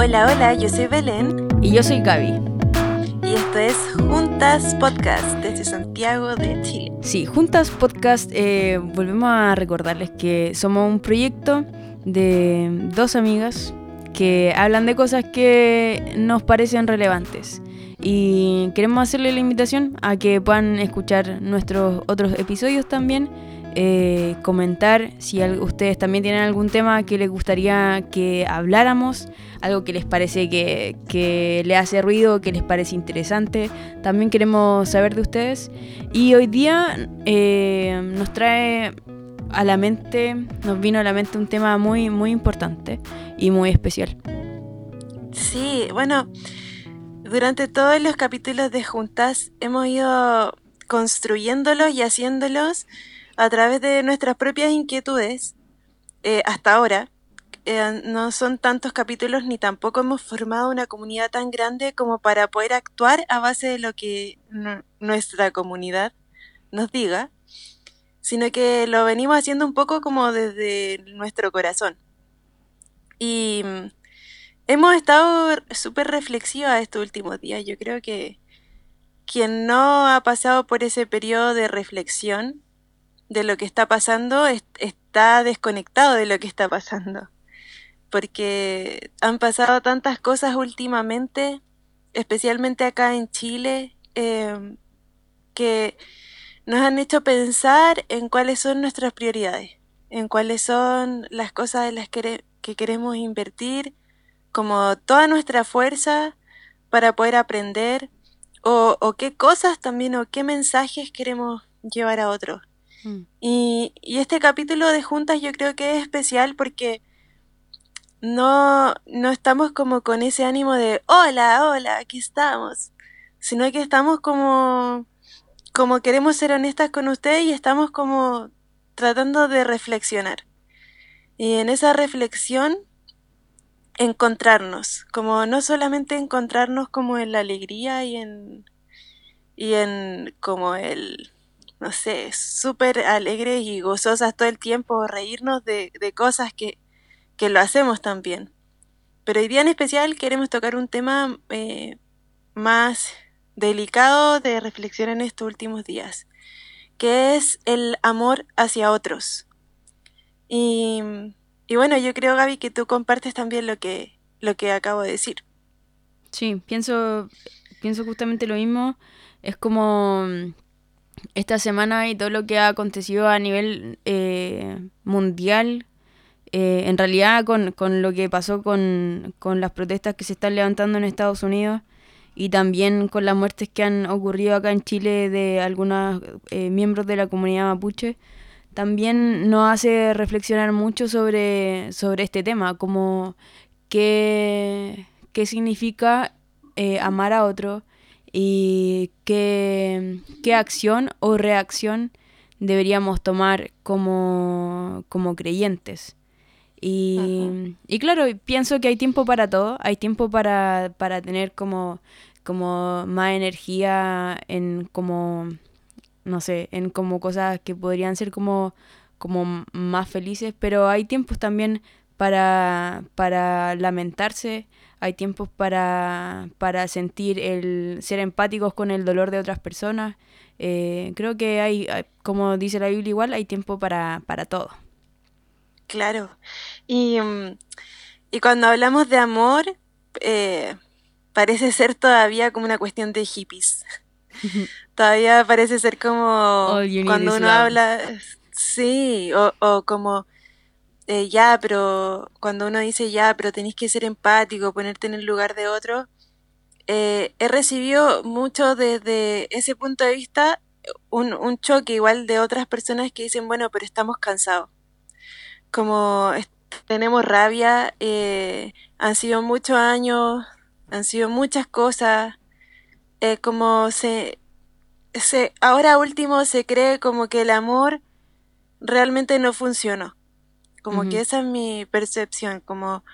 Hola, hola, yo soy Belén. Y yo soy Gaby. Y esto es Juntas Podcast desde Santiago de Chile. Sí, Juntas Podcast, eh, volvemos a recordarles que somos un proyecto de dos amigas que hablan de cosas que nos parecen relevantes. Y queremos hacerle la invitación a que puedan escuchar nuestros otros episodios también eh, comentar si ustedes también tienen algún tema que les gustaría que habláramos, algo que les parece que, que le hace ruido, que les parece interesante. También queremos saber de ustedes. Y hoy día eh, nos trae a la mente, nos vino a la mente un tema muy, muy importante y muy especial. Sí, bueno, durante todos los capítulos de Juntas hemos ido construyéndolos y haciéndolos a través de nuestras propias inquietudes, eh, hasta ahora, eh, no son tantos capítulos ni tampoco hemos formado una comunidad tan grande como para poder actuar a base de lo que nuestra comunidad nos diga, sino que lo venimos haciendo un poco como desde nuestro corazón. Y mm, hemos estado súper reflexivas estos últimos días. Yo creo que quien no ha pasado por ese periodo de reflexión de lo que está pasando está desconectado de lo que está pasando. Porque han pasado tantas cosas últimamente, especialmente acá en Chile, em, que nos han hecho pensar en cuáles son nuestras prioridades, en cuáles son las cosas en las que, queremos invertir, como toda nuestra fuerza para poder aprender, o, o qué cosas también, o qué mensajes queremos llevar a otros. Mm. Y, este capítulo de juntas yo creo que es especial porque no, no estamos como con ese ánimo de hola, hola, aquí estamos, sino que estamos como, como queremos ser honestas con usted y estamos como tratando de reflexionar. Y en esa reflexión encontrarnos, como no solamente encontrarnos como en la alegría y en y en como el no sé, súper alegres y gozosas todo el tiempo, reírnos de, cosas que, lo hacemos también. Pero hoy día en especial queremos tocar un tema eh, más delicado de reflexión en estos últimos días, que es el amor hacia otros. Y, y bueno, yo creo, Gaby, que tú compartes también lo que, lo que acabo de decir. Sí, pienso, pienso justamente lo mismo. Es como esta semana y todo lo que ha acontecido a nivel eh, mundial, eh, en realidad con, lo que pasó con, las protestas que se están levantando en Estados Unidos y también con las muertes que han ocurrido acá en Chile de algunos eh, miembros de la comunidad mapuche, también nos hace reflexionar mucho sobre, sobre este tema, como qué, qué significa amar a otro, y qué, acción o reacción deberíamos tomar como, creyentes. Y, y, claro, pienso que hay tiempo para todo, hay tiempo para, tener como, como más energía en como, no sé, en como cosas que podrían ser como, como más felices, pero hay tiempos también para, para lamentarse, hay tiempos para, para sentir el ser empáticos con el dolor de otras personas. Eh, creo que hay, como dice la Biblia igual, hay tiempo para, para todo. Claro. Y, mm, y cuando hablamos de amor, eh, parece ser todavía como una cuestión de hippies. todavía parece ser como cuando uno habla, sí, o, o como eh, ya, pero cuando uno dice ya, pero tenéis que ser empático, ponerte en el lugar de otro, eh, he recibido mucho desde ese punto de vista un, un, choque igual de otras personas que dicen, bueno, pero estamos cansados. Como tenemos rabia, eh, han sido muchos años, han sido muchas cosas, como se, se, ahora último se cree como que el amor realmente no funcionó. Como que esa es mi percepción, como,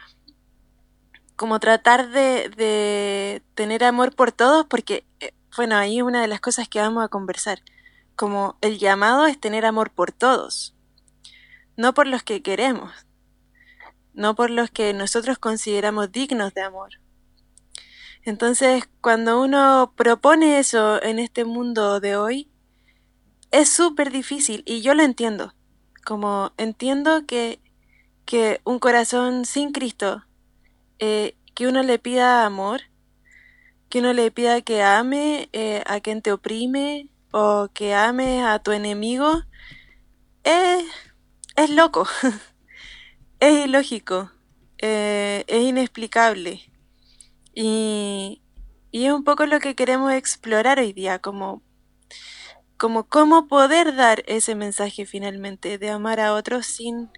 como tratar de, de tener amor por todos, porque, eh, bueno, ahí una de las cosas que vamos a conversar. Como el llamado es tener amor por todos, no por los que queremos. no por los que nosotros consideramos dignos de amor. Entonces, cuando uno propone eso en este mundo de hoy, es súper difícil y yo lo entiendo. Como entiendo que, que un corazón sin Cristo, eh, que uno le pida amor, que uno le pida que ame eh, a quien te oprime o que ame a tu enemigo, es, loco, es ilógico, eh, es inexplicable. Y, y es un poco lo que queremos explorar hoy día, como, como cómo poder dar ese mensaje finalmente de amar a otros sin,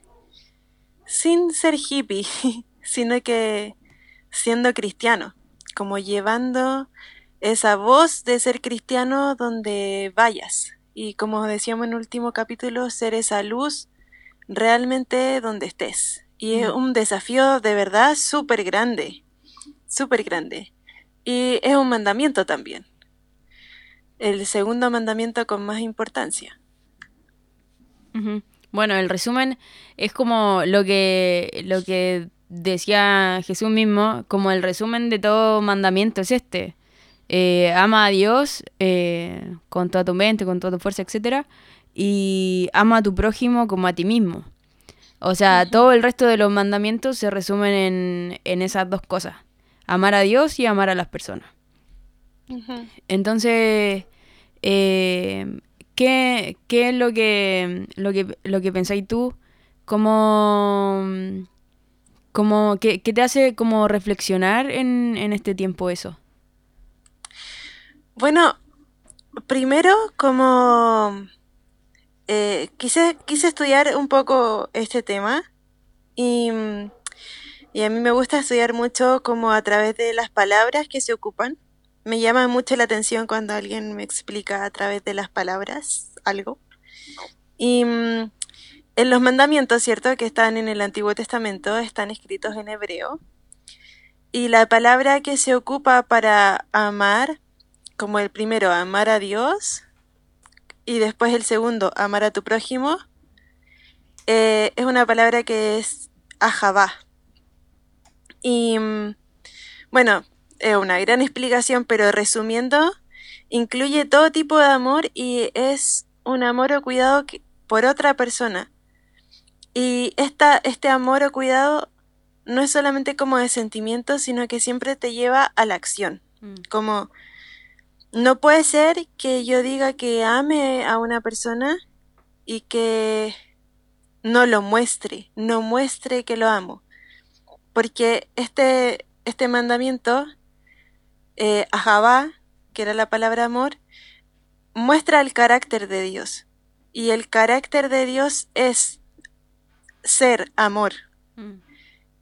sin ser hippie, sino que siendo cristiano, como llevando esa voz de ser cristiano donde vayas. Y como decíamos en el último capítulo, ser esa luz realmente donde estés. Y es un desafío de verdad súper grande, súper grande. Y es un mandamiento también. El segundo mandamiento con más importancia. Bueno, el resumen es como lo que, lo que decía Jesús mismo, como el resumen de todo mandamiento es este. Eh, ama a Dios eh, con toda tu mente, con toda tu fuerza, etc. Y ama a tu prójimo como a ti mismo. O sea, todo el resto de los mandamientos se resumen en, en esas dos cosas. Amar a Dios y amar a las personas. Entonces, eh, ¿qué, ¿qué, es lo que, lo que, lo que pensáis tú? ¿Cómo, cómo, qué, qué, te hace como reflexionar en, en este tiempo eso? Bueno, primero como eh, quise, quise estudiar un poco este tema y, y, a mí me gusta estudiar mucho como a través de las palabras que se ocupan. Me llama mucho la atención cuando alguien me explica a través de las palabras algo. Y mm, en los mandamientos, ¿cierto? Que están en el Antiguo Testamento, están escritos en hebreo. Y la palabra que se ocupa para amar como el primero, amar a Dios, y después el segundo, amar a tu prójimo, eh, es una palabra que es ajabá. Y mm, bueno, es una gran explicación, pero resumiendo, incluye todo tipo de amor y es un amor o cuidado por otra persona. Y esta, este amor o cuidado no es solamente como de sentimiento, sino que siempre te lleva a la acción. Mm. Como no puede ser que yo diga que ame a una persona y que no lo muestre, no muestre que lo amo. Porque este, este mandamiento, eh, ajabá, que era la palabra amor, muestra el carácter de Dios. Y el carácter de Dios es ser amor. Mm.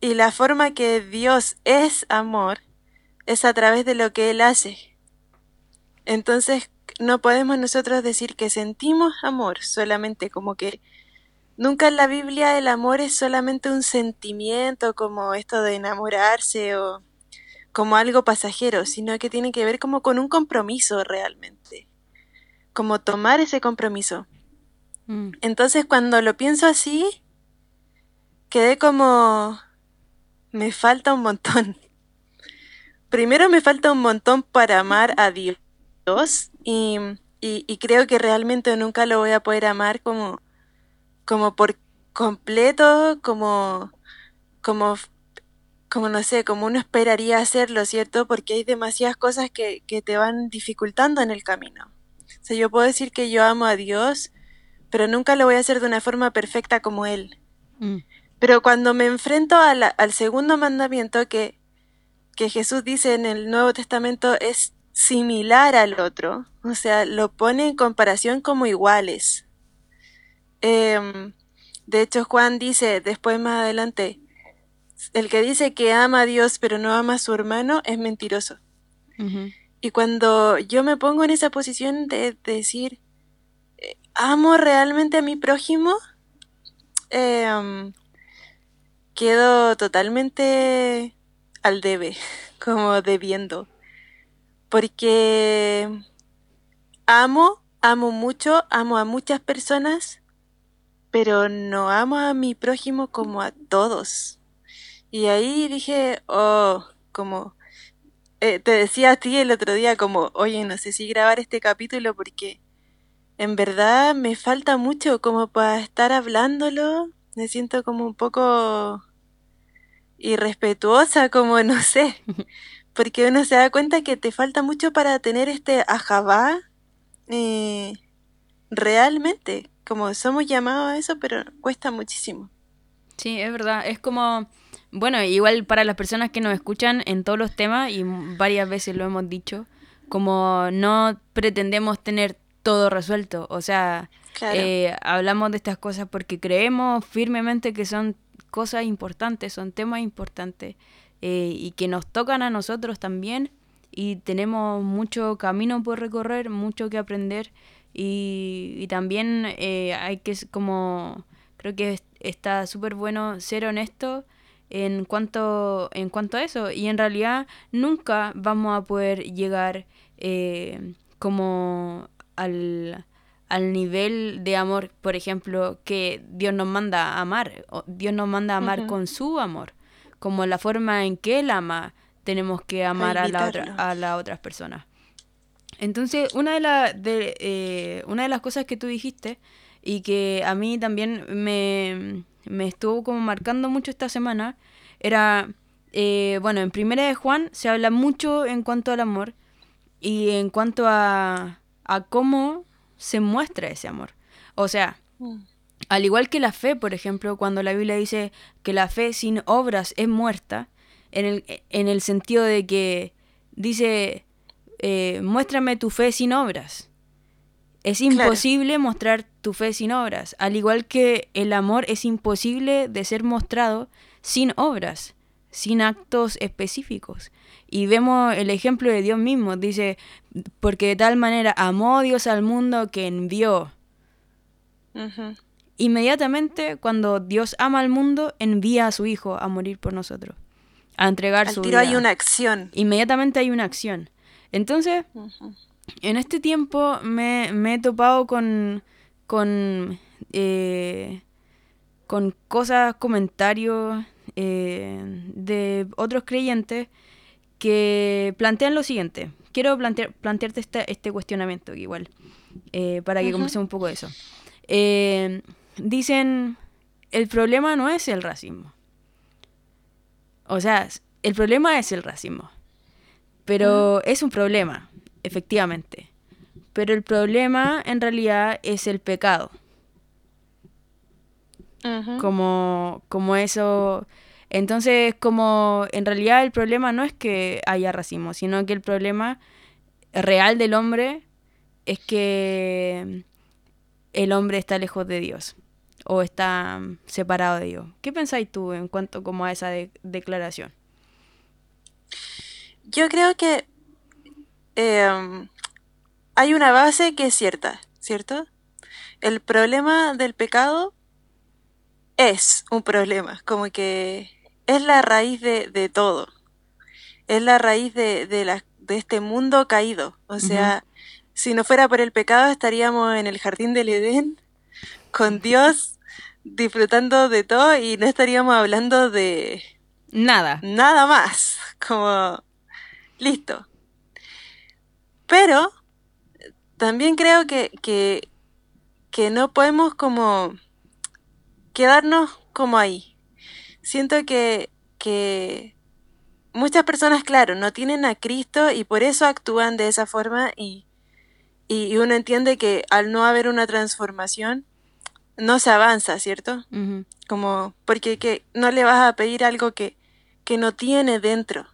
Y la forma que Dios es amor es a través de lo que Él hace. Entonces no podemos nosotros decir que sentimos amor solamente como que nunca en la Biblia el amor es solamente un sentimiento como esto de enamorarse o como algo pasajero, sino que tiene que ver como con un compromiso realmente, como tomar ese compromiso. Mm. Entonces cuando lo pienso así, quedé como me falta un montón. Primero me falta un montón para amar a Dios y, y, creo que realmente nunca lo voy a poder amar como, como por completo, como, como, como no sé, como uno esperaría hacerlo, ¿cierto? Porque hay demasiadas cosas que, que te van dificultando en el camino. O sea, yo puedo decir que yo amo a Dios, pero nunca lo voy a hacer de una forma perfecta como Él. Mm. Pero cuando me enfrento al segundo mandamiento que, que Jesús dice en el Nuevo Testamento es similar al otro, o sea, lo pone en comparación como iguales. Em, de hecho, Juan dice después más adelante, el que dice que ama a Dios pero no ama a su hermano es mentiroso. Y cuando yo me pongo en esa posición de, decir, eh, ¿amo realmente a mi prójimo? Em, quedo totalmente al debe, como debiendo porque amo, amo mucho, amo a muchas personas, pero no amo a mi prójimo como a todos. Y ahí dije, oh, como eh, te decía a ti el otro día como, oye, no sé si grabar este capítulo porque en verdad me falta mucho como para estar hablándolo. Me siento como un poco irrespetuosa, como no sé. Porque uno se da cuenta que te falta mucho para tener este ajabá eh, realmente. Como somos llamados a eso, pero cuesta muchísimo. Sí, es verdad. Es como bueno, igual para las personas que nos escuchan en todos los temas, y varias veces lo hemos dicho, como no pretendemos tener todo resuelto, o sea, eh, hablamos de estas cosas porque creemos firmemente que son cosas importantes, son temas importantes eh, y que nos tocan a nosotros también y tenemos mucho camino por recorrer, mucho que aprender y, también eh, hay que como creo que está súper bueno ser honesto en cuanto, en cuanto a eso. Y en realidad nunca vamos a poder llegar eh, como al, al nivel de amor, por ejemplo, que Dios nos manda a amar. Dios nos manda a amar con su amor. Como la forma en que Él ama, tenemos que amar a, la otra, a las otras personas. Entonces, una de, la, de, eh, una de las cosas que tú dijiste y que a mí también me, me estuvo como marcando mucho esta semana era, eh, bueno, en Primera de Juan se habla mucho en cuanto al amor y en cuanto a, a cómo se muestra ese amor. O sea, mm. al igual que la fe, por ejemplo, cuando la Biblia dice que la fe sin obras es muerta, en el, en el sentido de que dice, eh, muéstrame tu fe sin obras. Es imposible mostrar tu fe sin obras, al igual que el amor es imposible de ser mostrado sin obras, sin actos específicos. Y vemos el ejemplo de Dios mismo, dice, porque de tal manera amó Dios al mundo que envió. Inmediatamente cuando Dios ama al mundo, envía a su Hijo a morir por nosotros, a entregar su vida. hay una acción. Inmediatamente hay una acción. Entonces, en este tiempo me, he topado con, con, eh, con cosas, comentarios eh, de otros creyentes que plantean lo siguiente. Quiero plantear, plantearte este, este cuestionamiento igual, eh, para que uh un poco de eso. dicen, el problema no es el racismo. O sea, el problema es el racismo. Pero es un problema efectivamente. Pero el problema en realidad es el pecado. Como, como eso. Entonces, como en realidad el problema no es que haya racismo, sino que el problema real del hombre es que el hombre está lejos de Dios o está separado de Dios. ¿Qué pensáis tú en cuanto como a esa declaración? Yo creo que Em, hay una base que es cierta, ¿cierto? El problema del pecado es un problema, como que es la raíz de, todo, es la raíz de, de, este mundo caído. O sea, si no fuera por el pecado estaríamos en el jardín del Edén con Dios disfrutando de todo y no estaríamos hablando de nada. Nada más, como listo. Pero también creo que, que, que no podemos como quedarnos como ahí. Siento que, que muchas personas, claro, no tienen a Cristo y por eso actúan de esa forma y, y uno entiende que al no haber una transformación, no se avanza, ¿cierto? Como, porque que no le vas a pedir algo que, que no tiene dentro.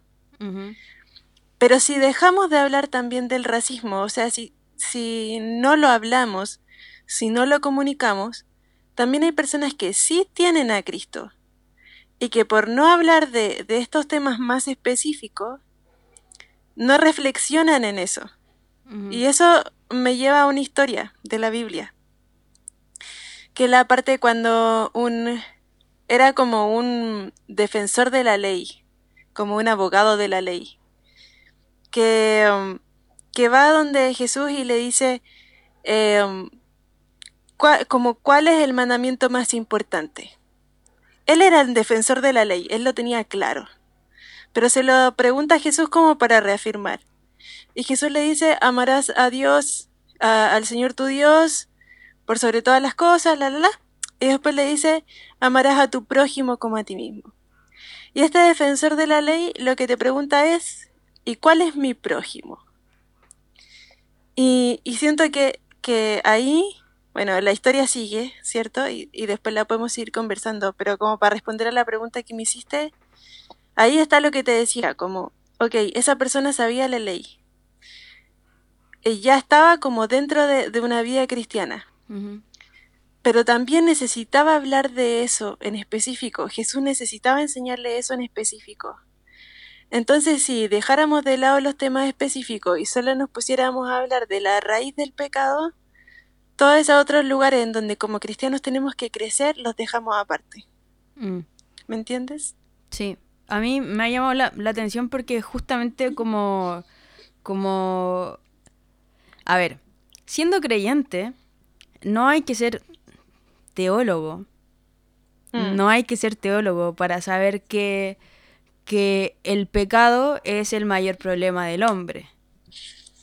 Pero si dejamos de hablar también del racismo, o sea, si, si no lo hablamos, si no lo comunicamos, también hay personas que sí tienen a Cristo y que por no hablar de, de estos temas más específicos, no reflexionan en eso. Y eso me lleva a una historia de la Biblia. Que la parte cuando un era como un defensor de la ley, como un abogado de la ley que, um, que va donde Jesús y le dice um, como cuál es el mandamiento más importante. él era el defensor de la ley, él lo tenía claro. Pero se lo pregunta Jesús como para reafirmar. Y Jesús le dice, amarás a Dios, al Señor tu Dios, por sobre todas las cosas, la, la, la. Y después le dice, amarás a tu prójimo como a ti mismo. Y este defensor de la ley lo que te pregunta es, ¿y cuál es mi prójimo? Y, y siento que, que ahí bueno, la historia sigue, ¿cierto? Y, después la podemos ir conversando, pero como para responder a la pregunta que me hiciste, ahí está lo que te decía, como, ok, esa persona sabía la ley. Y ya estaba como dentro de, una vida cristiana. Pero también necesitaba hablar de eso en específico. Jesús necesitaba enseñarle eso en específico. Entonces, si dejáramos de lado los temas específicos y solo nos pusiéramos a hablar de la raíz del pecado, todos esos otros lugares en donde como cristianos tenemos que crecer, los dejamos aparte. Mm. ¿Me entiendes? Sí. A mí me ha llamado la, atención porque justamente como, como... A ver, siendo creyente, no hay que ser teólogo. Mm. No hay que ser teólogo para saber que, que el pecado es el mayor problema del hombre.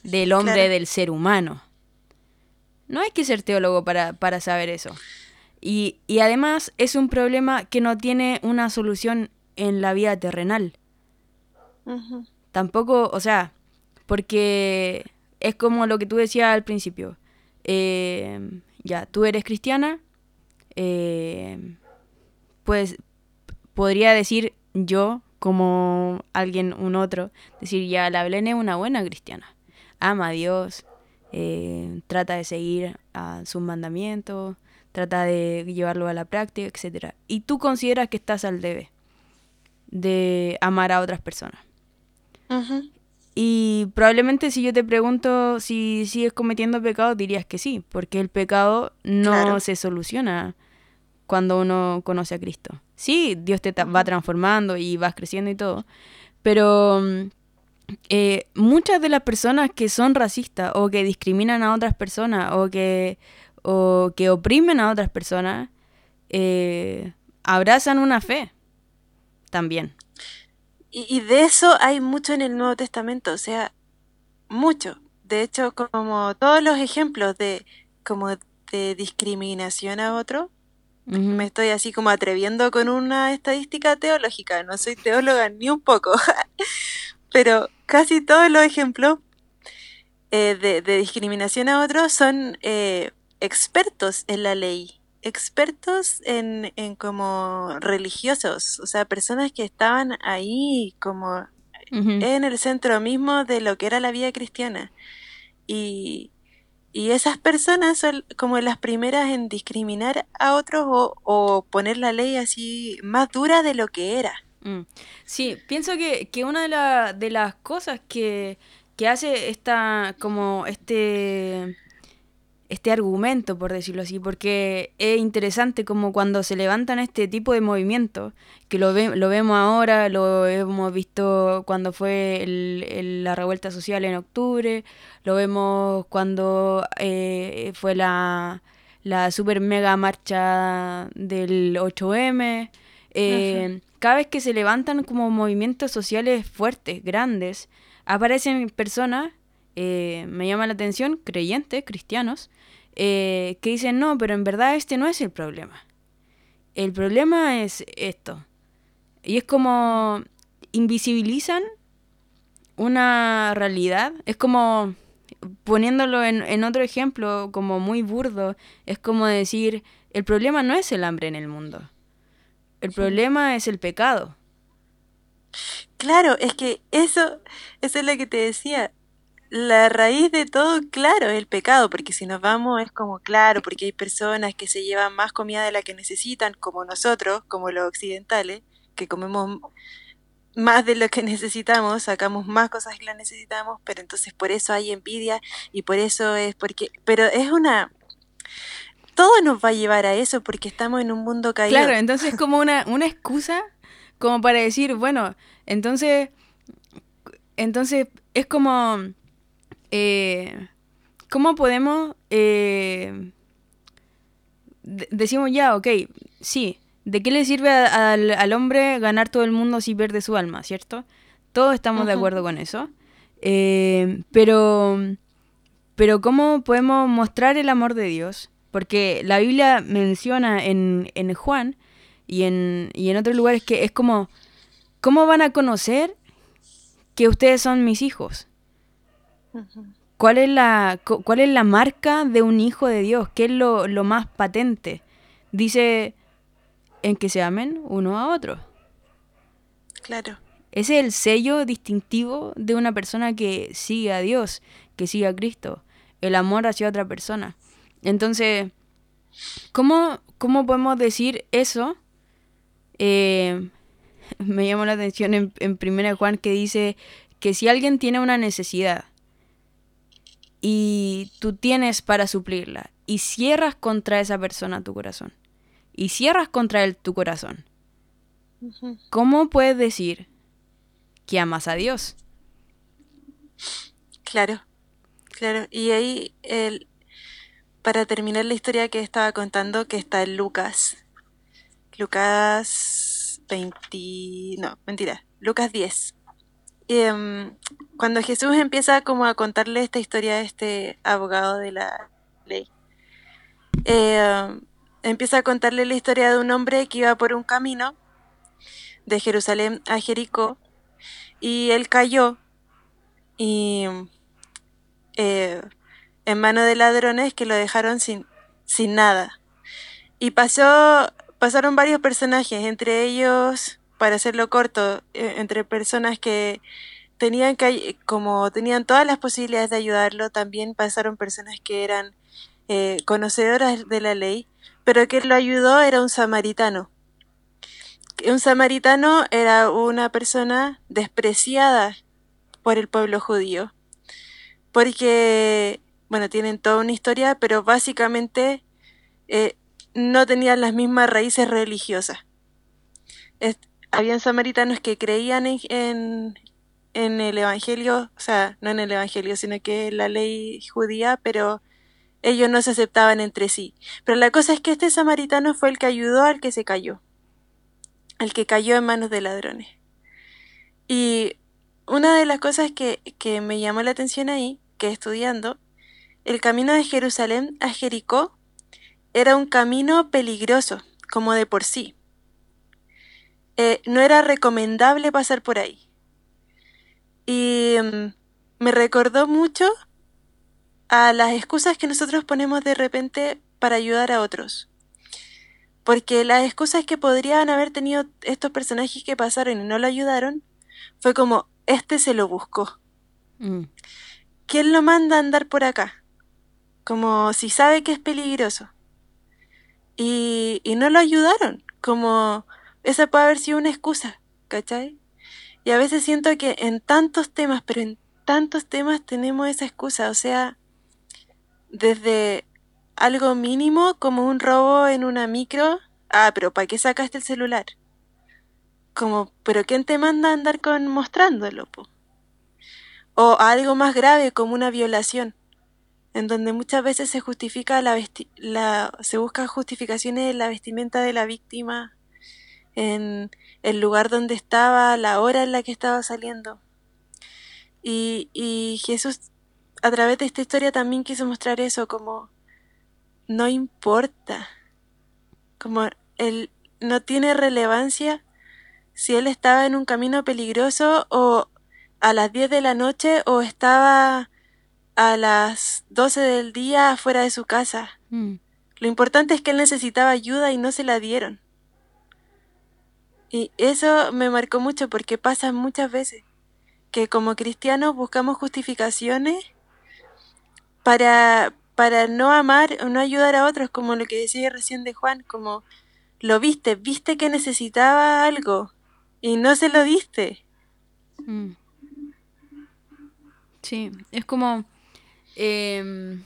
Del hombre, del ser humano. No hay que ser teólogo para, saber eso. Y, además es un problema que no tiene una solución en la vida terrenal. Tampoco, o sea, porque es como lo que tú decías al principio. Eh, ya, tú eres cristiana, eh, pues podría decir yo, como alguien, un otro, decir, ya, la Belén es una buena cristiana. Ama a Dios, eh, trata de seguir a sus mandamientos, trata de llevarlo a la práctica, etc. Y tú consideras que estás al debe de amar a otras personas. Y probablemente si yo te pregunto si sigues cometiendo pecado, dirías que sí, porque el pecado no se soluciona cuando uno conoce a Cristo. Sí, Dios te va transformando y vas creciendo y todo, pero mm, eh, muchas de las personas que son racistas o que discriminan a otras personas o que, o que oprimen a otras personas, eh, abrazan una fe también. Y, de eso hay mucho en el Nuevo Testamento, o sea, mucho. De hecho, como todos los ejemplos de como de discriminación a otro, me estoy así como atreviendo con una estadística teológica, no soy teóloga ni un poco, pero casi todos los ejemplos eh, de, discriminación a otros son eh, expertos en la ley, expertos en, en como religiosos, o sea, personas que estaban ahí como en el centro mismo de lo que era la vida cristiana. Y, y esas personas son como las primeras en discriminar a otros o, o poner la ley así más dura de lo que era. Mm. Sí, pienso que, una de, de las cosas que, hace esta, como este, este argumento, por decirlo así, porque es interesante como cuando se levantan este tipo de movimientos, que lo, lo vemos ahora, lo hemos visto cuando fue la revuelta social en octubre, lo vemos cuando eh, fue la, la super mega marcha del 8M. Eh, cada vez que se levantan como movimientos sociales fuertes, grandes, aparecen personas, eh, me llama la atención, creyentes, cristianos, eh, que dicen, no, pero en verdad este no es el problema. El problema es esto. Y es como invisibilizan una realidad. Es como, poniéndolo en, en otro ejemplo, como muy burdo, es como decir, el problema no es el hambre en el mundo el problema es el pecado. Claro, es que eso, eso es lo que te decía. La raíz de todo, claro, es el pecado, porque si nos vamos es como claro, porque hay personas que se llevan más comida de la que necesitan, como nosotros, como los occidentales, que comemos más de lo que necesitamos, sacamos más cosas que la necesitamos, pero entonces por eso hay envidia y por eso es porque, pero es una, todo nos va a llevar a eso porque estamos en un mundo caído. Claro, entonces es como una, una excusa como para decir, bueno, entonces, entonces es como, eh, ¿cómo podemos, eh, decimos ya, ok, sí, ¿De qué le sirve al, hombre ganar todo el mundo si pierde su alma, cierto? Todos estamos de acuerdo con eso. Eh, pero, pero ¿cómo podemos mostrar el amor de Dios? Porque la Biblia menciona en, en Juan y en, y en otros lugares que es como, ¿cómo van a conocer que ustedes son mis hijos? ¿Cuál es, la, ¿Cuál es la marca de un hijo de Dios? ¿Qué es lo, lo más patente? Dice en que se amen uno a otro. Claro. Ese es el sello distintivo de una persona que sigue a Dios, que sigue a Cristo, el amor hacia otra persona. Entonces, ¿cómo, cómo podemos decir eso? Eh, me llamó la atención en, en Primera Juan que dice que si alguien tiene una necesidad y tú tienes para suplirla y cierras contra esa persona tu corazón y cierras contra él tu corazón, ¿cómo puedes decir que amas a Dios? Claro, claro. Y ahí, el, para terminar la historia que estaba contando, que está en Lucas. Lucas 20... No, mentira. Lucas 10. Em, cuando Jesús empieza como a contarle esta historia a este abogado de la ley, em, empieza a contarle la historia de un hombre que iba por un camino de Jerusalén a Jericó y él cayó y eh, en manos de ladrones que lo dejaron sin, sin nada. Y pasó, pasaron varios personajes, entre ellos para hacerlo corto, eh, entre personas que tenían que, como tenían todas las posibilidades de ayudarlo, también pasaron personas que eran eh, conocedoras de la ley, pero que lo ayudó era un samaritano. Un samaritano era una persona despreciada por el pueblo judío, porque, bueno, tienen toda una historia, pero básicamente eh, no tenían las mismas raíces religiosas habían samaritanos que creían en, en, el Evangelio, o sea, no en el Evangelio, sino que la ley judía, pero ellos no se aceptaban entre sí. Pero la cosa es que este samaritano fue el que ayudó al que se cayó, al que cayó en manos de ladrones. Y una de las cosas que, que me llamó la atención ahí, que estudiando, el camino de Jerusalén a Jericó era un camino peligroso, como de por sí. Eh, no era recomendable pasar por ahí. Y mm, me recordó mucho a las excusas que nosotros ponemos de repente para ayudar a otros. Porque las excusas que podrían haber tenido estos personajes que pasaron y no lo ayudaron, fue como, este se lo buscó. Mm. ¿Quién lo manda a andar por acá? Como si sabe que es peligroso. Y, y no lo ayudaron. Como, esa puede haber sido una excusa, ¿cachai? Y a veces siento que en tantos temas, pero en tantos temas tenemos esa excusa, o sea, desde algo mínimo como un robo en una micro, ah, pero ¿para qué sacaste el celular? Como, pero ¿quién te manda a andar con mostrándolo? Po? O algo más grave como una violación, en donde muchas veces se justifica la, la se busca justificaciones en la vestimenta de la víctima en el lugar donde estaba, la hora en la que estaba saliendo. Y, y Jesús a través de esta historia también quiso mostrar eso como no importa, como él no tiene relevancia si él estaba en un camino peligroso o a las 10 de la noche o estaba a las 12 del día fuera de su casa. Mm. Lo importante es que él necesitaba ayuda y no se la dieron. Y eso me marcó mucho porque pasa muchas veces que como cristianos buscamos justificaciones para, para no amar o no ayudar a otros, como lo que decía recién de Juan, como lo viste, viste que necesitaba algo y no se lo diste. Mm. Sí, es como... Em,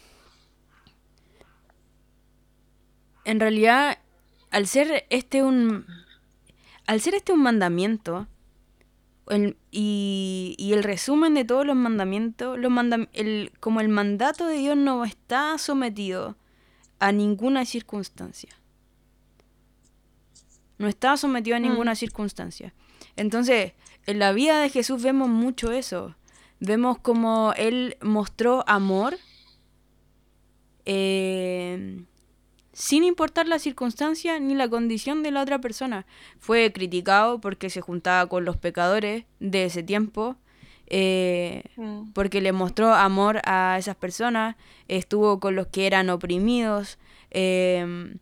en realidad, al ser este un al ser este un mandamiento, y, y, el resumen de todos los mandamientos, los el, como el mandato de Dios no está sometido a ninguna circunstancia. no estaba sometido a Mm. ninguna circunstancia. Entonces, en la vida de Jesús vemos mucho eso. Vemos como Él mostró amor eh, sin importar la circunstancia ni la condición de la otra persona. Fue criticado porque se juntaba con los pecadores de ese tiempo, eh, Mm. porque le mostró amor a esas personas, estuvo con los que eran oprimidos, eh,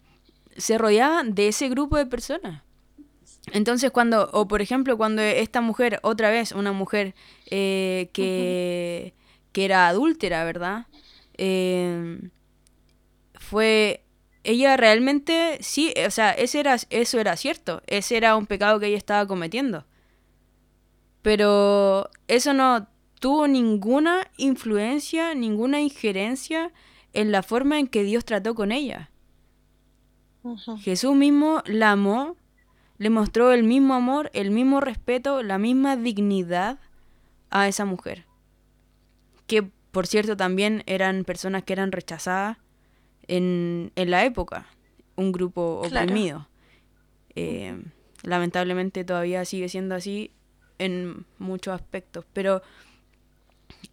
se rodeaba de ese grupo de personas. Entonces cuando, o por ejemplo, cuando esta mujer, otra vez una mujer eh, que, que era adúltera, ¿verdad? Eh, fue, ella realmente, sí, o sea, ese era, eso era cierto, ese era un pecado que ella estaba cometiendo. Pero eso no tuvo ninguna influencia, ninguna injerencia en la forma en que Dios trató con ella. Jesús mismo la amó, le mostró el mismo amor, el mismo respeto, la misma dignidad a esa mujer. Que, por cierto, también eran personas que eran rechazadas en, en la época, un grupo Claro. oprimido. Eh, lamentablemente todavía sigue siendo así en muchos aspectos, pero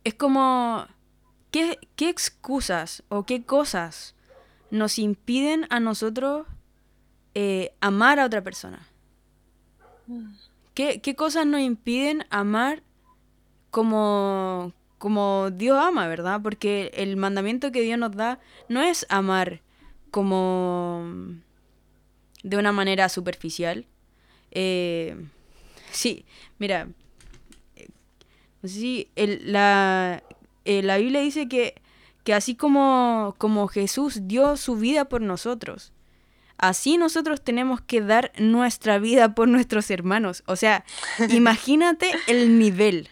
es como, ¿qué, qué excusas o qué cosas nos impiden a nosotros eh, amar a otra persona? ¿Qué, qué cosas nos impiden amar como, como Dios ama, verdad? Porque el mandamiento que Dios nos da no es amar como de una manera superficial. Eh, sí, mira, eh, si el- la, eh, la Biblia dice que, que así como, como Jesús dio su vida por nosotros, así nosotros tenemos que dar nuestra vida por nuestros hermanos. O sea, imagínate el nivel.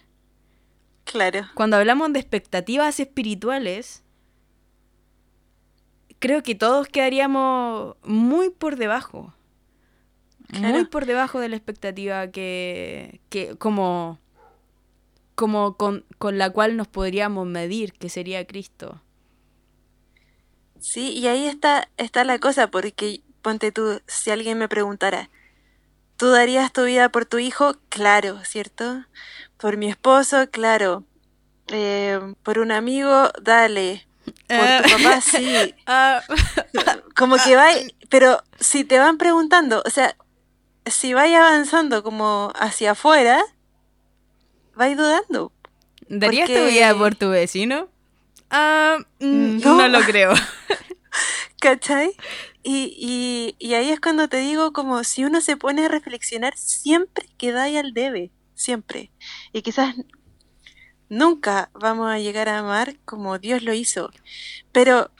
Claro. Cuando hablamos de expectativas espirituales, creo que todos quedaríamos muy por debajo. Muy por debajo de la expectativa que, que como, como con, con la cual nos podríamos medir, que sería Cristo. Sí, y ahí está, está la cosa, porque ponte tú, si alguien me preguntara, ¿tú darías tu vida por tu hijo? Claro, ¿cierto? Por mi esposo, claro. Eh, por un amigo, dale. Por tu papá, sí. Ah, Como que va, pero si te van preguntando, o sea, si vais avanzando como hacia afuera, vais dudando. ¿Darías tu vida por tu vecino? Ah, mm, No. no lo creo. ¿Cachai? Y, y, y ahí es cuando te digo como si uno se pone a reflexionar, siempre quedáis al debe, siempre. Y quizás nunca vamos a llegar a amar como Dios lo hizo. Pero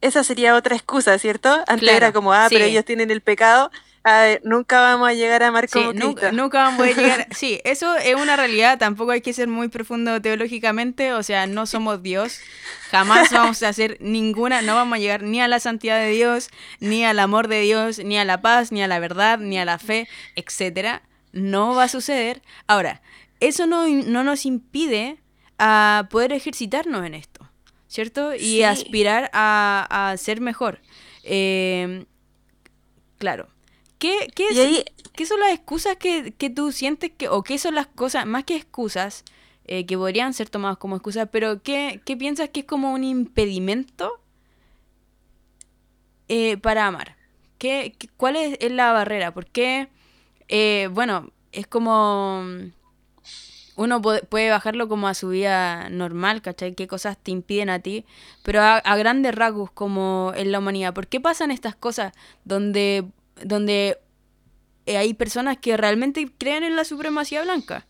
esa sería otra excusa, ¿cierto? Antes Claro, era como, ah, pero ellos tienen el pecado. A ver, nunca vamos a llegar a amar Sí, como nunca, Cristo. nunca vamos a llegar. Sí, eso es una realidad. Tampoco hay que ser muy profundo teológicamente. O sea, no somos Dios. Jamás vamos a hacer ninguna. No vamos a llegar ni a la santidad de Dios, ni al amor de Dios, ni a la paz, ni a la verdad, ni a la fe, etcétera. No va a suceder. Ahora, eso no, no nos impide a poder ejercitarnos en esto, ¿cierto? Y Sí. aspirar a, a ser mejor. Eh, claro. ¿Qué, qué Y es- ahí, ¿Qué son las excusas que, que tú sientes que, o qué son las cosas, más que excusas, eh, que podrían ser tomadas como excusas, pero qué, qué piensas que es como un impedimento eh, para amar? ¿Qué, qué- ¿Cuál es, es la barrera? Porque, eh, bueno, es como... Uno puede, puede bajarlo como a su vida normal, ¿cachai? ¿Qué cosas te impiden a ti? Pero a, a grandes rasgos, como en la humanidad. ¿Por qué pasan estas cosas donde, donde eh, hay personas que realmente creen en la supremacía blanca?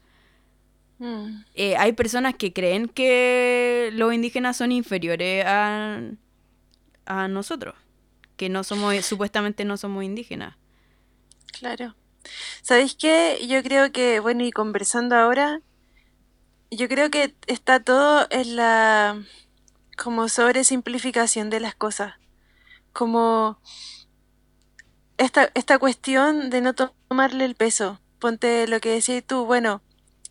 mm, Eh, hay personas que creen que los indígenas son inferiores a, a nosotros, que no somos, supuestamente no somos indígenas. Claro. ¿Sabéis qué? Yo creo que, bueno, y conversando ahora, yo creo que está todo en la como sobresimplificación de las cosas. Como esta, esta cuestión de no to- tomarle el peso. Ponte lo que decías tú, bueno,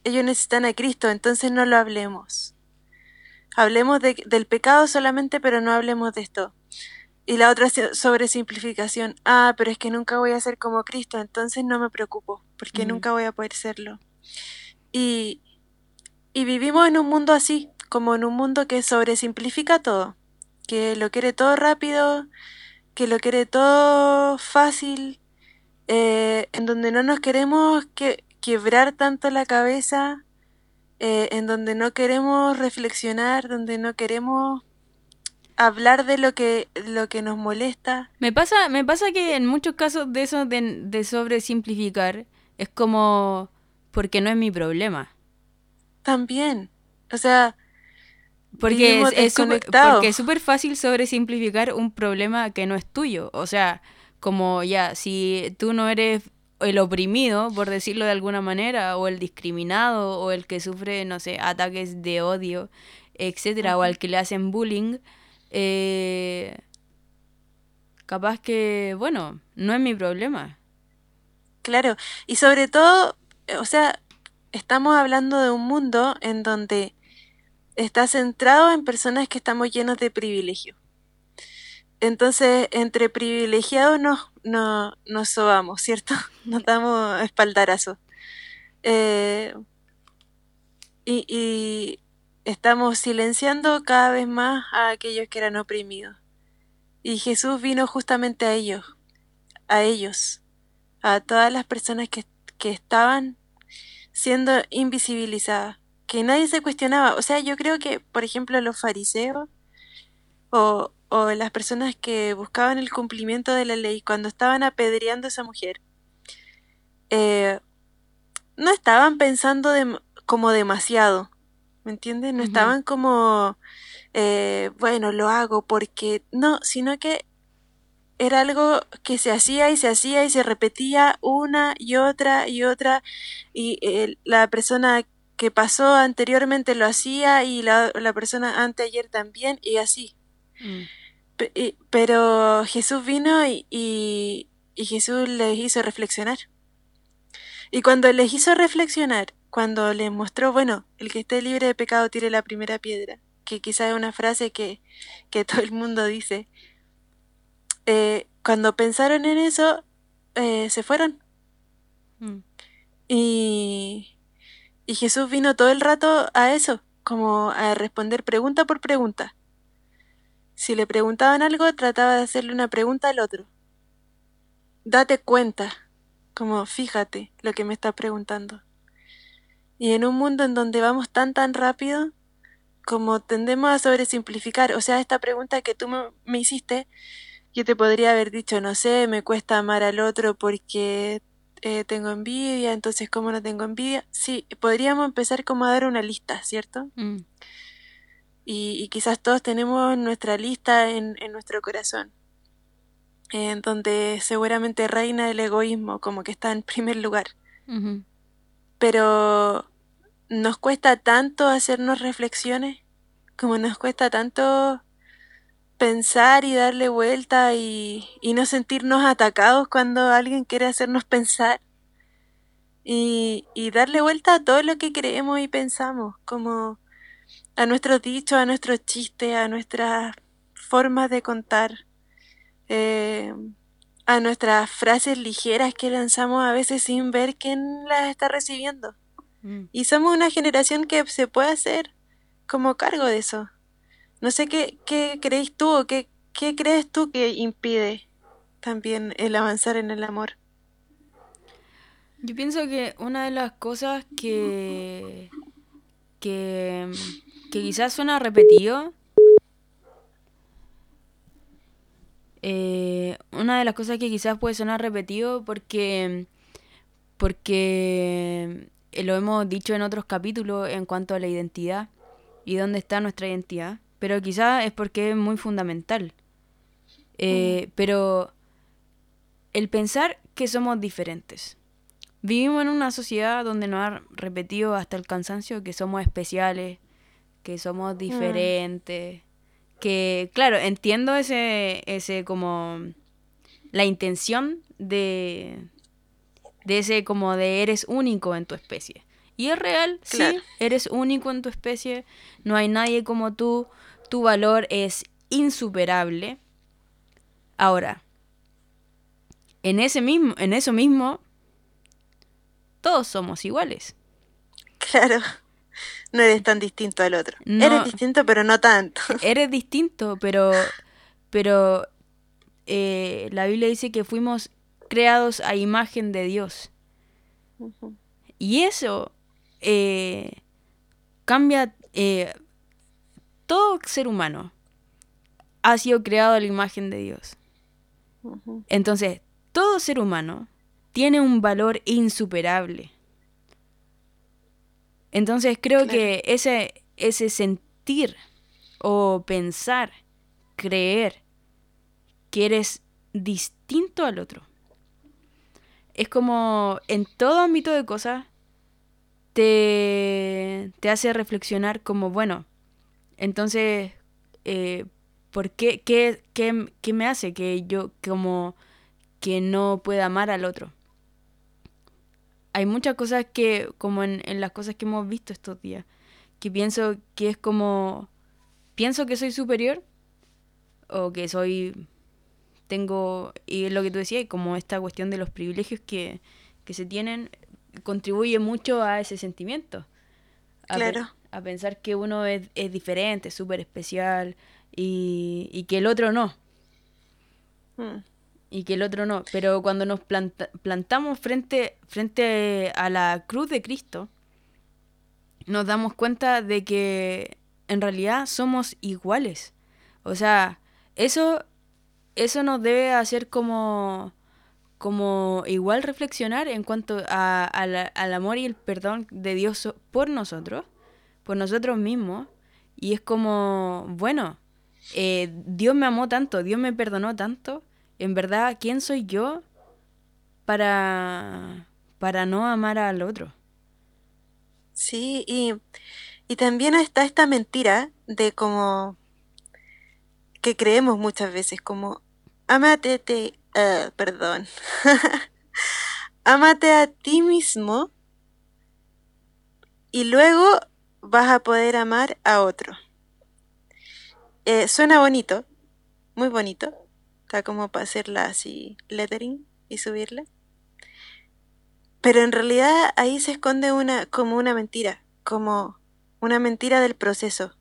ellos necesitan a Cristo, entonces no lo hablemos. Hablemos de- del pecado solamente, pero no hablemos de esto. Y la otra es sobresimplificación. Ah, pero es que nunca voy a ser como Cristo, entonces no me preocupo, porque nunca voy a poder serlo. Y, y vivimos en un mundo así, como en un mundo que sobresimplifica todo, que lo quiere todo rápido, que lo quiere todo fácil, eh, en donde no nos queremos que, quebrar tanto la cabeza, eh, en donde no queremos reflexionar, donde no queremos hablar de lo que, lo que nos molesta. Me pasa, me pasa que en muchos casos de eso de, de sobresimplificar es como porque no es mi problema. También. O sea, porque es, súper fácil sobresimplificar un problema que no es tuyo. O sea, como ya, si tú no eres el oprimido, por decirlo de alguna manera, o el discriminado, o el que sufre, no sé, ataques de odio, etcétera, o al que le hacen bullying, eh, capaz que, bueno, no es mi problema. Claro, y sobre todo, o sea, estamos hablando de un mundo en donde está centrado en personas que estamos llenos de privilegio. Entonces, entre privilegiados nos, no, nos sobamos, ¿cierto? Nos damos espaldarazo. Eh, y, y estamos silenciando cada vez más a aquellos que eran oprimidos. Y Jesús vino justamente a ellos, a ellos, a todas las personas que, que estaban siendo invisibilizadas, que nadie se cuestionaba. O sea, yo creo que, por ejemplo, los fariseos o, o las personas que buscaban el cumplimiento de la ley cuando estaban apedreando a esa mujer, eh, no estaban pensando como demasiado, ¿me entiendes? No estaban como, eh, bueno, lo hago porque no, sino que era algo que se hacía y se hacía y se repetía una y otra y otra y eh, la persona que pasó anteriormente lo hacía y la, la persona anteayer también y así. Mm pero Jesús vino y, y, Jesús les hizo reflexionar. Y cuando les hizo reflexionar, cuando les mostró, bueno, el que esté libre de pecado tire la primera piedra, que quizás es una frase que, que todo el mundo dice, eh, cuando pensaron en eso, eh, se fueron. Mm. Y, y Jesús vino todo el rato a eso, como a responder pregunta por pregunta. Si le preguntaban algo, trataba de hacerle una pregunta al otro. Date cuenta, como fíjate lo que me está preguntando. Y en un mundo en donde vamos tan tan rápido, como tendemos a sobresimplificar, o sea, esta pregunta que tú me, hiciste, yo te podría haber dicho, no sé, me cuesta amar al otro porque eh, tengo envidia, entonces ¿cómo no tengo envidia? Sí, podríamos empezar como a dar una lista, ¿cierto? Mm y, quizás todos tenemos nuestra lista en, nuestro corazón, en donde seguramente reina el egoísmo, como que está en primer lugar. Pero nos cuesta tanto hacernos reflexiones, como nos cuesta tanto pensar y darle vuelta y, y no sentirnos atacados cuando alguien quiere hacernos pensar. Y, y darle vuelta a todo lo que creemos y pensamos, como a nuestros dichos, a nuestros chistes, a nuestras formas de contar, eh, a nuestras frases ligeras que lanzamos a veces sin ver quién las está recibiendo. Mm. Y somos una generación que se puede hacer como cargo de eso. No sé qué, qué crees tú o qué, qué crees tú que impide también el avanzar en el amor. Yo pienso que una de las cosas que, que que quizás suena repetido. Eh, una de las cosas que quizás puede sonar repetido porque porque lo hemos dicho en otros capítulos en cuanto a la identidad y dónde está nuestra identidad, pero quizás es porque es muy fundamental. Eh, mm. Pero el pensar que somos diferentes. Vivimos en una sociedad donde nos ha repetido hasta el cansancio que somos especiales, que somos mm. diferentes, que claro, entiendo ese, ese como la intención de, de ese como de eres único en tu especie. Y es real, sí, eres único en tu especie, no hay nadie como tú, tu valor es insuperable, Ahora, en ese mismo, en eso mismo, todos somos iguales. Claro. No eres tan distinto al otro. eres distinto, pero no tanto. Eres distinto, pero, pero eh, la Biblia dice que fuimos creados a imagen de Dios. Y eso eh, cambia eh, todo ser humano ha sido creado a la imagen de Dios. Entonces, todo ser humano tiene un valor insuperable. Entonces creo que ese, ese sentir o pensar, creer que eres distinto al otro, es como en todo ámbito de cosas te, te hace reflexionar como, bueno, entonces, eh, ¿por qué, qué, qué, qué me hace que yo como que no pueda amar al otro? hay muchas cosas que, como en, las cosas que hemos visto estos días, que pienso que es como, pienso que soy superior o que soy, tengo, y es lo que tú decías, como esta cuestión de los privilegios que, que se tienen, contribuye mucho a ese sentimiento. Claro. A pensar que uno es, es diferente, súper especial y, y que el otro no. Hmm y que el otro no. Pero cuando nos plantamos frente, frente a la cruz de Cristo, nos damos cuenta de que en realidad somos iguales. O sea, eso, eso nos debe hacer como, como igual reflexionar en cuanto a, al amor y el perdón de Dios por nosotros, por nosotros mismos. Y es como, bueno, eh, Dios me amó tanto, Dios me perdonó tanto, en verdad, ¿quién soy yo para, para no amar al otro? Sí, y, y también está esta mentira de como que creemos muchas veces, como amate, te, uh, perdón, amate a ti mismo y luego vas a poder amar a otro. Eh, suena bonito, muy bonito, Está como para hacerla así, lettering y subirla. Pero en realidad ahí se esconde una, como una mentira, como una mentira del proceso.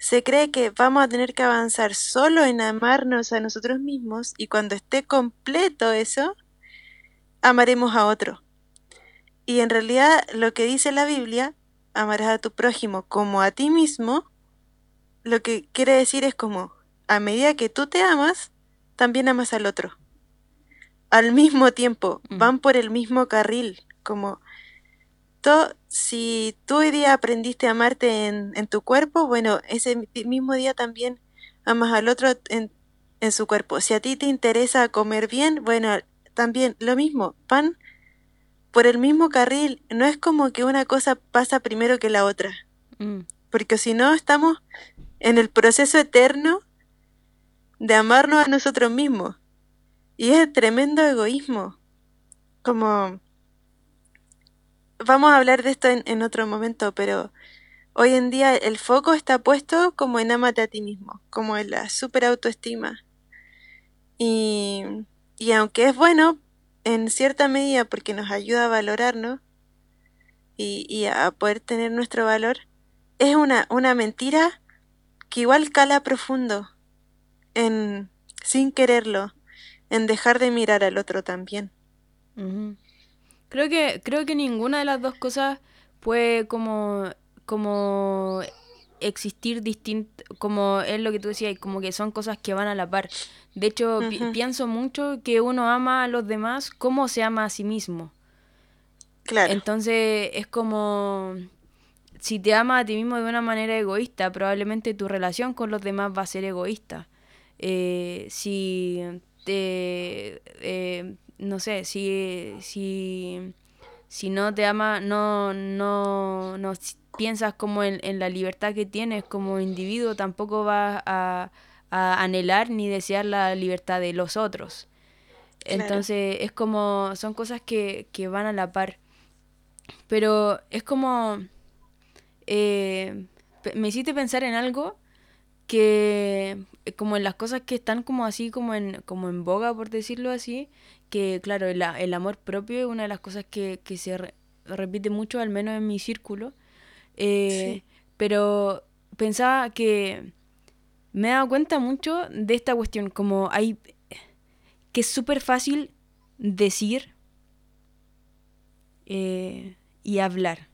Se cree que vamos a tener que avanzar solo en amarnos a nosotros mismos y cuando esté completo eso, amaremos a otro. Y en realidad lo que dice la Biblia, amarás a tu prójimo como a ti mismo, lo que quiere decir es como, a medida que tú te amas, también amas al otro. Al mismo tiempo, mm. van por el mismo carril, como si tú hoy día aprendiste a amarte en, en, tu cuerpo, bueno, ese mismo día también amas al otro en, en su cuerpo. Si a ti te interesa comer bien, bueno, también lo mismo, van por el mismo carril. No es como que una cosa pasa primero que la otra. Mm. Porque si no, estamos en el proceso eterno de amarnos a nosotros mismos. Y es tremendo egoísmo. Como... Vamos a hablar de esto en, otro momento, pero hoy en día el foco está puesto como en amate a ti mismo, como en la super autoestima. Y, y aunque es bueno, en cierta medida, porque nos ayuda a valorarnos y, a poder tener nuestro valor, es una, una mentira que igual cala profundo en, sin quererlo, en dejar de mirar al otro también. Creo que, creo que ninguna de las dos cosas puede como, como existir distinto, como es lo que tú decías, como que son cosas que van a la par. De hecho, pienso mucho que uno ama a los demás como se ama a sí mismo. Claro. Entonces es como si te amas a ti mismo de una manera egoísta, probablemente tu relación con los demás va a ser egoísta. Eh, si te, eh, no sé, si, si, si no te ama, no, no, no piensas como en, la libertad que tienes como individuo, tampoco vas a, anhelar ni desear la libertad de los otros. Entonces es como, son cosas que, que van a la par. Pero es como, eh, me hiciste pensar en algo que como en las cosas que están como así, como en, como en boga, por decirlo así, que claro, el, el amor propio es una de las cosas que, que se repite mucho, al menos en mi círculo. Eh, pero pensaba que me he dado cuenta mucho de esta cuestión, como hay que es súper fácil decir eh, y hablar.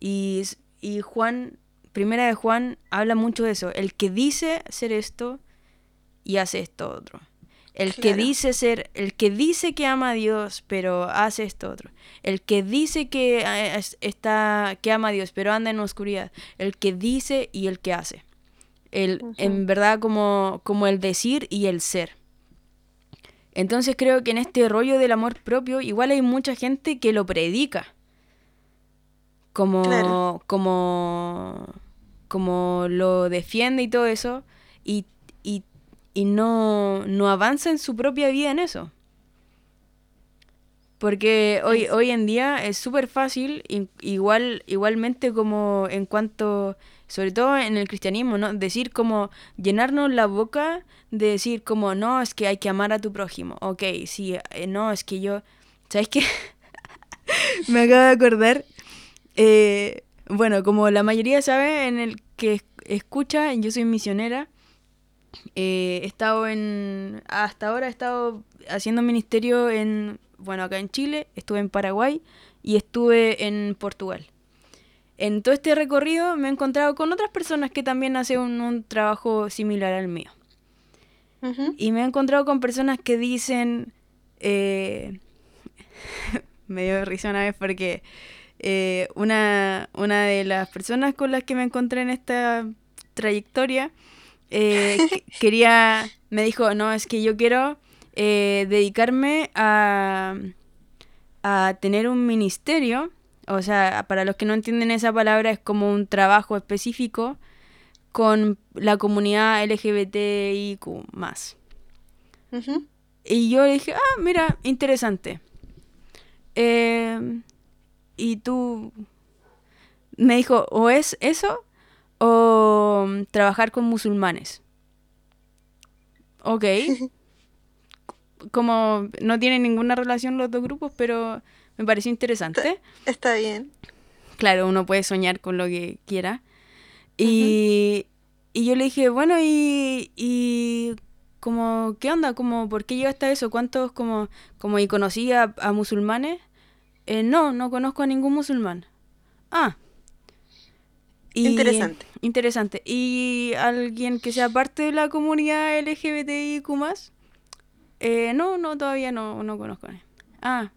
Y, y Juan, primera de Juan, habla mucho de eso. El que dice ser esto y hace esto otro. El que dice ser, el que dice que ama a Dios, pero hace esto otro. El que dice que eh, está, que ama a Dios, pero anda en oscuridad. El que dice y el que hace. El, En verdad, como, como el decir y el ser. Entonces creo que en este rollo del amor propio, igual hay mucha gente que lo predica. Como, como, como lo defiende y todo eso. Y y no, no avanza en su propia vida en eso. Porque hoy, hoy en día es súper fácil, igual, igualmente como en cuanto, sobre todo en el cristianismo, ¿no? Decir como, llenarnos la boca de decir como, no, es que hay que amar a tu prójimo. Ok, sí, eh, no, es que yo, ¿sabes qué? Me acabo de acordar, eh, bueno, como la mayoría sabe, en el que escucha, yo soy misionera, eh, he estado en. Hasta ahora he estado haciendo ministerio en. Bueno, acá en Chile, estuve en Paraguay y estuve en Portugal. En todo este recorrido me he encontrado con otras personas que también hacen un, trabajo similar al mío. Y me he encontrado con personas que dicen. Eh, me dio risa una vez porque eh, una, una de las personas con las que me encontré en esta trayectoria eh, quería, me dijo, no, es que yo quiero eh, dedicarme a, a tener un ministerio, o sea, para los que no entienden esa palabra es como un trabajo específico con la comunidad LGBTIQ más. Y yo dije, ah, mira, interesante. Eh, y tú me dijo, o es eso o trabajar con musulmanes. Ok. Como no tienen ninguna relación los dos grupos, pero me pareció interesante. Está, bien. Claro, uno puede soñar con lo que quiera. Y, y yo le dije, bueno, y, y como, ¿qué onda? Como, ¿Por qué llegaste a eso? ¿Cuántos como, como y conocí a, musulmanes? Eh, no, no conozco a ningún musulmán. Ah, interesante. Interesante. ¿Y alguien que sea parte de la comunidad LGBTIQ eh, no, no, todavía no, no conozco. Ah.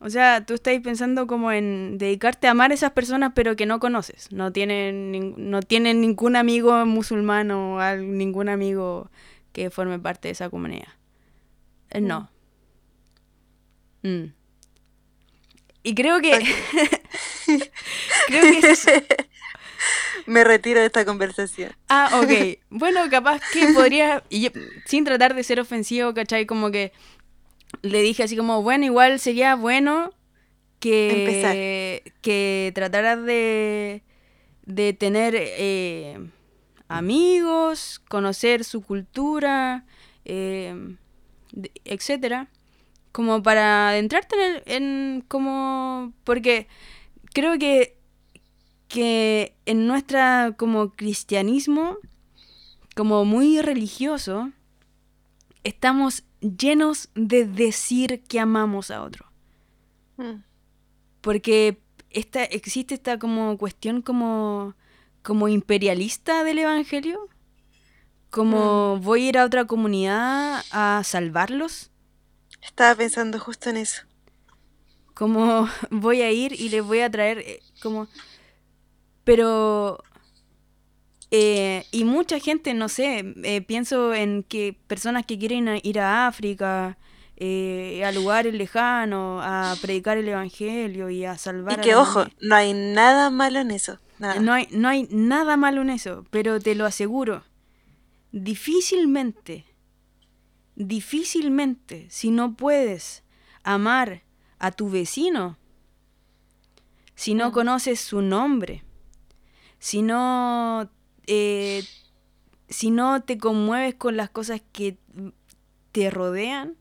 O sea, tú estás pensando como en dedicarte a amar a esas personas pero que no conoces. No tienen, no tienen ningún amigo musulmán o ningún amigo que forme parte de esa comunidad. Eh, no. Mm. Y creo que... creo que Me retiro de esta conversación. Ah, ok. Bueno, capaz que podría... Y sin tratar de ser ofensivo, ¿cachai? Como que le dije así como, bueno, igual sería bueno que... Que trataras de... De tener eh, amigos, conocer su cultura, eh, etcétera como para adentrarte en, en como porque creo que que en nuestra como cristianismo como muy religioso estamos llenos de decir que amamos a otro mm. porque esta existe esta como cuestión como como imperialista del evangelio como mm. voy a ir a otra comunidad a salvarlos estaba pensando justo en eso. Como voy a ir y les voy a traer eh, como... Pero... Eh, y mucha gente, no sé, eh, pienso en que personas que quieren ir a África, a lugares lejanos, a predicar el Evangelio y a salvar y que, ojo, no hay nada malo en eso. No, hay, no hay nada malo en eso, pero te lo aseguro, difícilmente difícilmente, si no puedes amar a tu vecino, si no conoces su nombre, si no eh, si no te conmueves con las cosas que te rodean,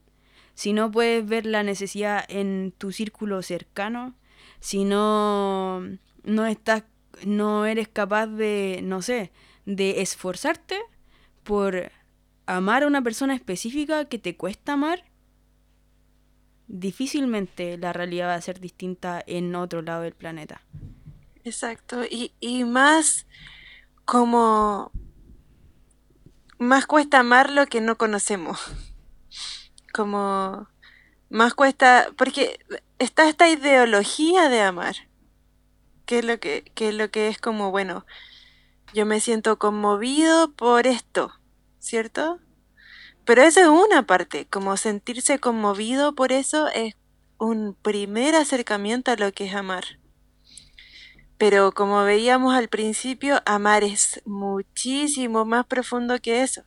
si no puedes ver la necesidad en tu círculo cercano, si no, no estás, no eres capaz de, no sé, de esforzarte por amar a una persona específica que te cuesta amar, difícilmente la realidad va a ser distinta en otro lado del planeta. Exacto, y, y más como más cuesta amar lo que no conocemos. Como más cuesta, porque está esta ideología de amar, que es lo que, que es lo que es como, bueno, yo me siento conmovido por esto, ¿cierto? Pero eso es una parte, como sentirse conmovido por eso es un primer acercamiento a lo que es amar. Pero como veíamos al principio, amar es muchísimo más profundo que eso.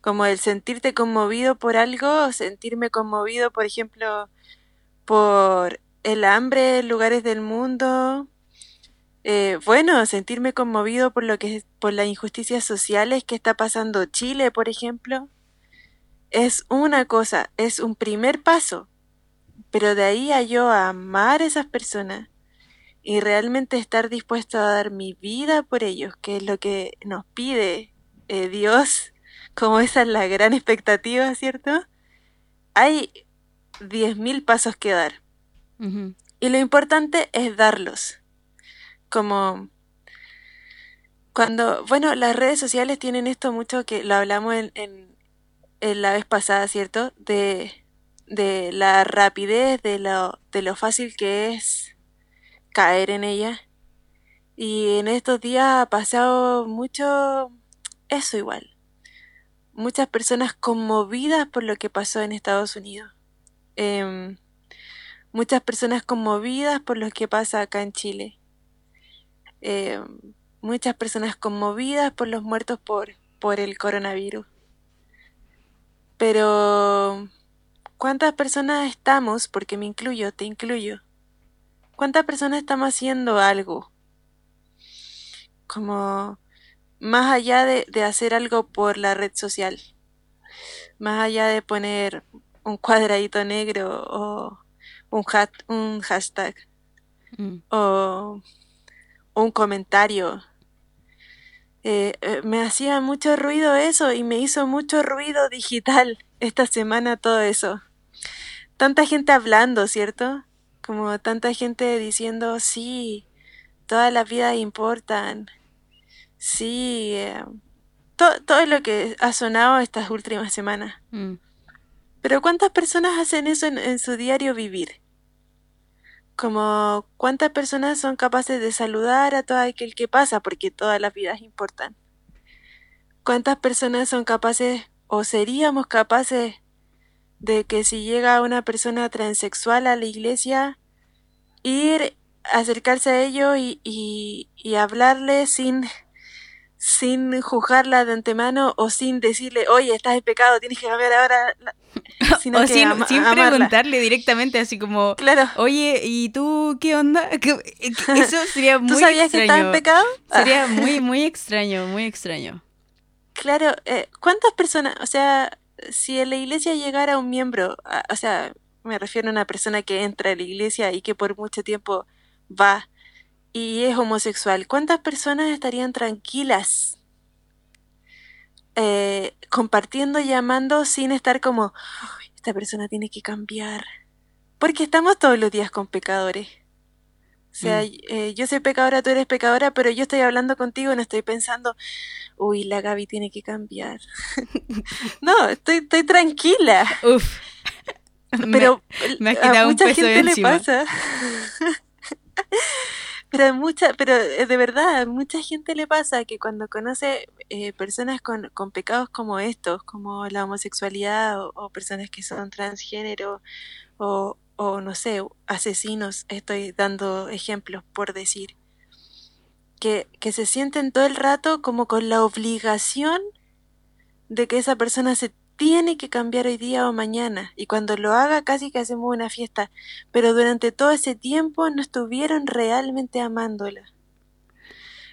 Como el sentirte conmovido por algo, sentirme conmovido, por ejemplo, por el hambre en lugares del mundo. Eh, bueno, sentirme conmovido por lo que por las injusticias sociales que está pasando Chile, por ejemplo, es una cosa, es un primer paso. Pero de ahí a yo amar a esas personas y realmente estar dispuesto a dar mi vida por ellos, que es lo que nos pide eh, Dios, como esa es la gran expectativa, ¿cierto? Hay diez mil pasos que dar. Y lo importante es darlos. Como cuando, bueno, las redes sociales tienen esto mucho que lo hablamos en, en, la vez pasada, ¿cierto? De, de la rapidez, de lo, de lo fácil que es caer en ella. Y en estos días ha pasado mucho eso igual. Muchas personas conmovidas por lo que pasó en Estados Unidos. Em, muchas personas conmovidas por lo que pasa acá en Chile. Em, muchas personas conmovidas por los muertos por, por el coronavirus. Pero, ¿cuántas personas estamos? Porque me incluyo, te incluyo ¿Cuántas personas estamos haciendo algo? Como más allá de, hacer algo por la red social, más allá de poner un cuadradito negro o un, hat, un hashtag mm. o un comentario. Eh, eh, me hacía mucho ruido eso y me hizo mucho ruido digital esta semana todo eso. Tanta gente hablando, ¿cierto? como tanta gente diciendo, sí, todas las vidas importan, sí, eh, todo lo que ha sonado estas últimas semanas. Mm. Pero ¿cuántas personas hacen eso en, su diario vivir? Como cuántas personas son capaces de saludar a todo aquel que pasa porque todas las vidas importan. ¿Cuántas personas son capaces o seríamos capaces de que si llega una persona transexual a la iglesia, ir, acercarse a ellos y, y, hablarle sin, sin juzgarla de antemano o sin decirle, oye, estás en pecado, tienes que cambiar ahora. o sin, preguntarle directamente, así como, claro. oye, ¿y tú qué onda? Eso sería muy ¿Tú sabías que estás en pecado? Sería muy, muy extraño, muy extraño. Claro, eh, ¿cuántas personas, o sea, si en la iglesia llegara un miembro, o sea, me refiero a una persona que entra a la iglesia y que por mucho tiempo va y es homosexual, ¿cuántas personas estarían tranquilas eh, compartiendo, llamando sin estar como, esta persona tiene que cambiar? Porque estamos todos los días con pecadores. O sea, mm. eh, yo soy pecadora, tú eres pecadora, pero yo estoy hablando contigo, no estoy pensando, uy, la Gaby tiene que cambiar. no, estoy, estoy tranquila. Uf. Pero a mucha gente le pasa. pero mucha, pero eh, de verdad, mucha gente le pasa que cuando conoce eh, personas con, con, pecados como estos, como la homosexualidad o, personas que son transgénero o, o no sé, asesinos, estoy dando ejemplos por decir, que, que se sienten todo el rato como con la obligación de que esa persona se tiene que cambiar hoy día o mañana, y cuando lo haga casi que hacemos una fiesta, pero durante todo ese tiempo no estuvieron realmente amándola.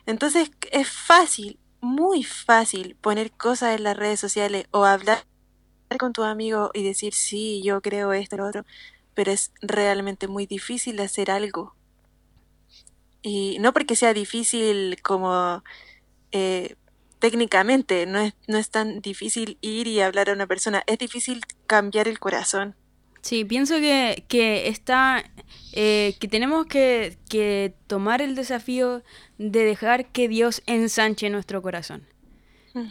Entonces es fácil, muy fácil poner cosas en las redes sociales o hablar con tu amigo y decir, sí, yo creo esto, lo otro, pero es realmente muy difícil hacer algo. Y no porque sea difícil como eh, técnicamente, no es, no es tan difícil ir y hablar a una persona, es difícil cambiar el corazón. Sí, pienso que, que está, eh, que tenemos que, que, tomar el desafío de dejar que Dios ensanche nuestro corazón.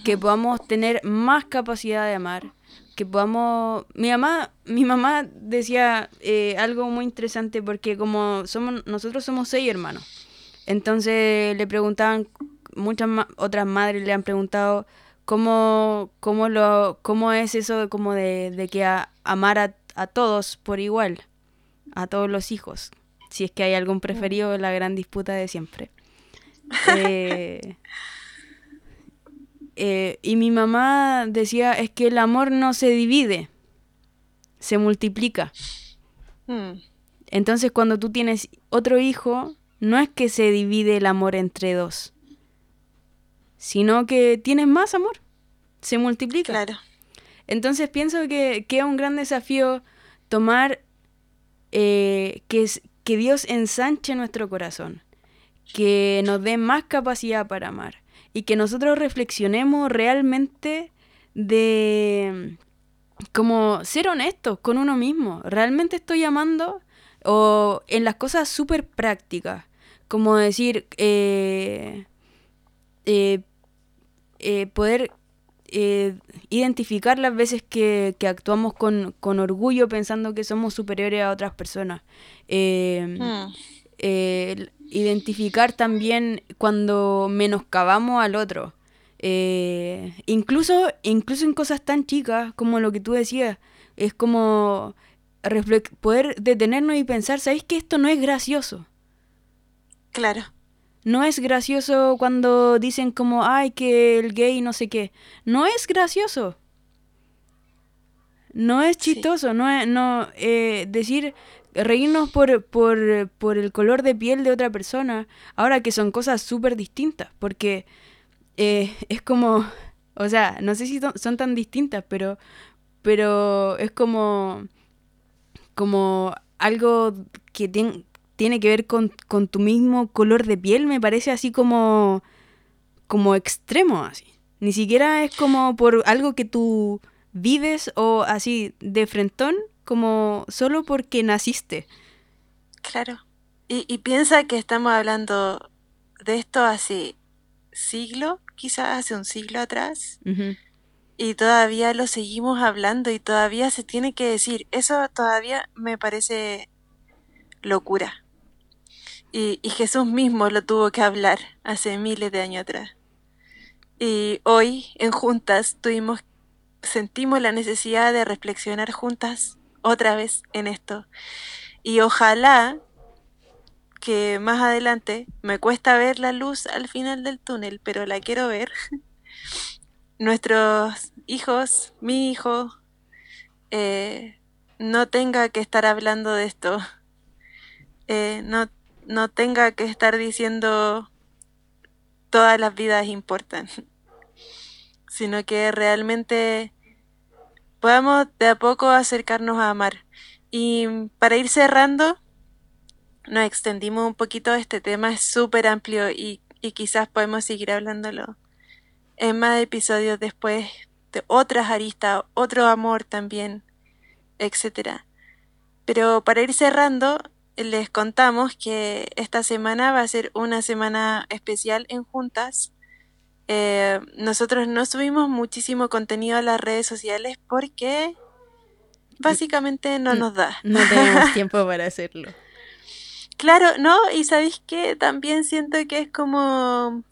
Que podamos tener más capacidad de amar. Que podamos... Mi mamá, mi mamá decía eh, algo muy interesante porque como somos, nosotros somos seis hermanos. Entonces le preguntaban, muchas otras madres le han preguntado cómo, cómo, lo, cómo es eso como de, de que amar a a todos por igual, a todos los hijos. Si es que hay algún preferido, la gran disputa de siempre. Eh, eh, y mi mamá decía, es que el amor no se divide, se multiplica. Hmm. Entonces cuando tú tienes otro hijo, no es que se divide el amor entre dos, sino que tienes más amor, se multiplica. Claro. Entonces pienso que, que es un gran desafío tomar eh, que, que Dios ensanche nuestro corazón, que nos dé más capacidad para amar y que nosotros reflexionemos realmente de como ser honestos con uno mismo. ¿Realmente estoy amando? O en las cosas súper prácticas, como decir, eh, eh, poder eh, identificar las veces que, actuamos con, orgullo pensando que somos superiores a otras personas. Eh, hmm. eh, identificar también cuando menoscabamos al otro. incluso, incluso en cosas tan chicas como lo que tú decías, es como poder detenernos y pensar, ¿sabéis que esto no es gracioso? Claro no es gracioso cuando dicen como, ay, que el gay no sé qué. No es gracioso. No es chistoso, no es, no, eh, decir, reírnos por, por, por, el color de piel de otra persona, ahora que son cosas súper distintas, porque eh, es como, o sea, no sé si son tan distintas, pero, pero es como, como algo que tiene tiene que ver con, tu mismo color de piel, me parece así como, como extremo, así. Ni siquiera es como por algo que tú vives o así de frentón, como solo porque naciste. Claro. Y, y piensa que estamos hablando de esto hace siglo, quizás hace un siglo atrás. Y todavía lo seguimos hablando y todavía se tiene que decir. Eso todavía me parece locura. Y, Jesús mismo lo tuvo que hablar hace miles de años atrás. Y hoy en juntas tuvimos, sentimos la necesidad de reflexionar juntas otra vez en esto. Y ojalá que más adelante me cuesta ver la luz al final del túnel, pero la quiero ver. Nuestros hijos, mi hijo, eh, no tenga que estar hablando de esto. Eh, no no tenga que estar diciendo todas las vidas importan, sino que realmente podamos de a poco acercarnos a amar. Y para ir cerrando, nos extendimos un poquito, este tema es súper amplio y, quizás podemos seguir hablándolo en más episodios después de otras aristas, otro amor también, etcétera. Pero para ir cerrando, les contamos que esta semana va a ser una semana especial en juntas. Eh, nosotros no subimos muchísimo contenido a las redes sociales porque básicamente no nos da. No tenemos tiempo para hacerlo. Claro, no, y sabéis que también siento que es como